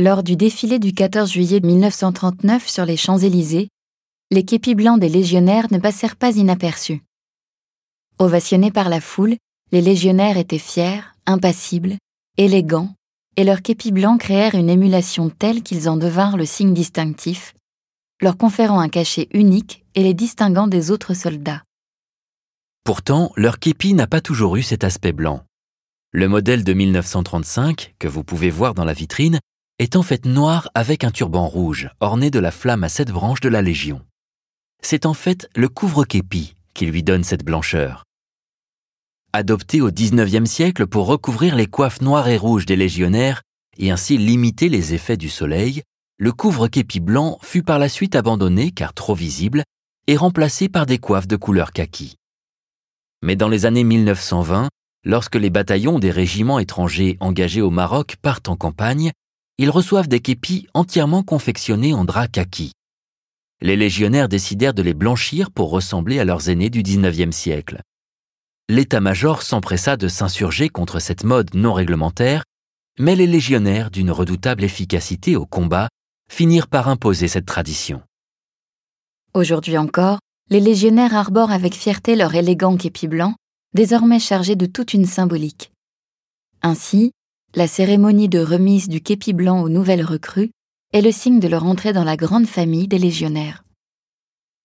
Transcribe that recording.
Lors du défilé du 14 juillet 1939 sur les Champs-Élysées, les képis blancs des légionnaires ne passèrent pas inaperçus. Ovationnés par la foule, les légionnaires étaient fiers, impassibles, élégants, et leurs képis blancs créèrent une émulation telle qu'ils en devinrent le signe distinctif, leur conférant un cachet unique et les distinguant des autres soldats. Pourtant, leur képi n'a pas toujours eu cet aspect blanc. Le modèle de 1935, que vous pouvez voir dans la vitrine, est en fait noir avec un turban rouge, orné de la flamme à sept branches de la Légion. C'est en fait le couvre-képi qui lui donne cette blancheur. Adopté au XIXe siècle pour recouvrir les coiffes noires et rouges des légionnaires et ainsi limiter les effets du soleil, le couvre-képi blanc fut par la suite abandonné car trop visible et remplacé par des coiffes de couleur kaki. Mais dans les années 1920, lorsque les bataillons des régiments étrangers engagés au Maroc partent en campagne, ils reçoivent des képis entièrement confectionnés en drap kaki. Les légionnaires décidèrent de les blanchir pour ressembler à leurs aînés du XIXe siècle l'état-major s'empressa de s'insurger contre cette mode non réglementaire, mais les légionnaires, d'une redoutable efficacité au combat, finirent par imposer cette tradition. Aujourd'hui encore, les légionnaires arborent avec fierté leur élégant képi blanc, désormais chargé de toute une symbolique. Ainsi, la cérémonie de remise du képi blanc aux nouvelles recrues est le signe de leur entrée dans la grande famille des légionnaires.